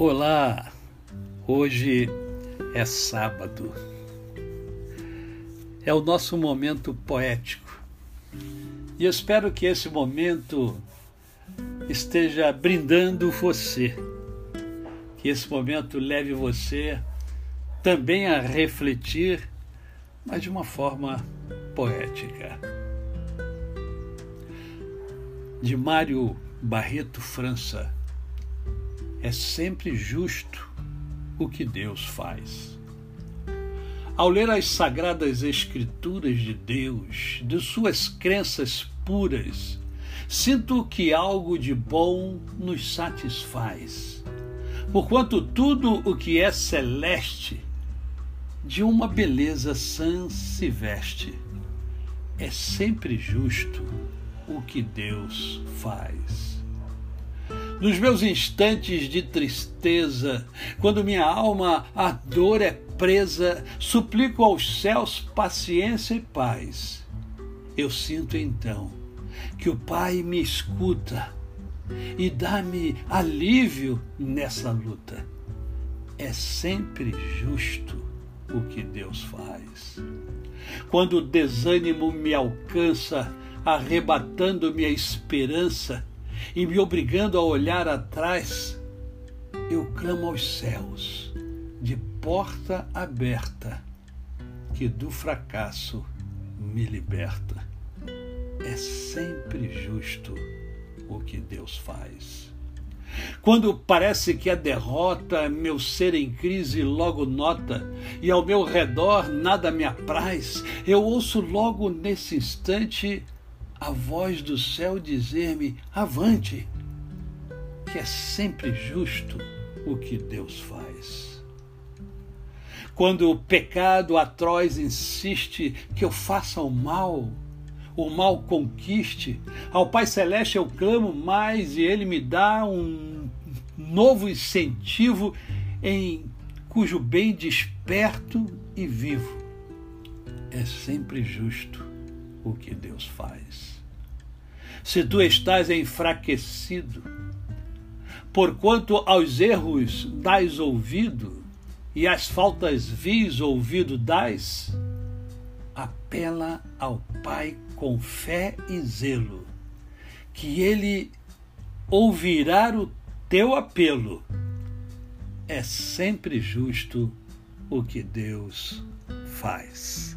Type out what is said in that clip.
Olá, hoje é sábado. É o nosso momento poético. E eu espero que esse momento esteja brindando você. Que esse momento leve você também a refletir, mas de uma forma poética. De Mário Barreto França é sempre justo o que Deus faz. Ao ler as sagradas Escrituras de Deus, de suas crenças puras, sinto que algo de bom nos satisfaz. Porquanto tudo o que é celeste, de uma beleza sã se veste. É sempre justo o que Deus faz. Nos meus instantes de tristeza, quando minha alma a dor é presa, suplico aos céus paciência e paz. Eu sinto então que o Pai me escuta e dá-me alívio nessa luta. É sempre justo o que Deus faz. Quando o desânimo me alcança, arrebatando-me a esperança, e me obrigando a olhar atrás, eu clamo aos céus, de porta aberta, que do fracasso me liberta. É sempre justo o que Deus faz. Quando parece que a derrota, meu ser em crise logo nota, e ao meu redor nada me apraz, eu ouço logo nesse instante a voz do céu dizer-me: avante, que é sempre justo o que Deus faz. Quando o pecado atroz insiste que eu faça o mal, o mal conquiste, ao Pai Celeste eu clamo mais e ele me dá um novo incentivo em cujo bem desperto e vivo. É sempre justo o que Deus faz. Se tu estás enfraquecido, porquanto aos erros dás ouvido e às faltas vis ouvido dás, apela ao Pai com fé e zelo, que Ele ouvirá o teu apelo. É sempre justo o que Deus faz.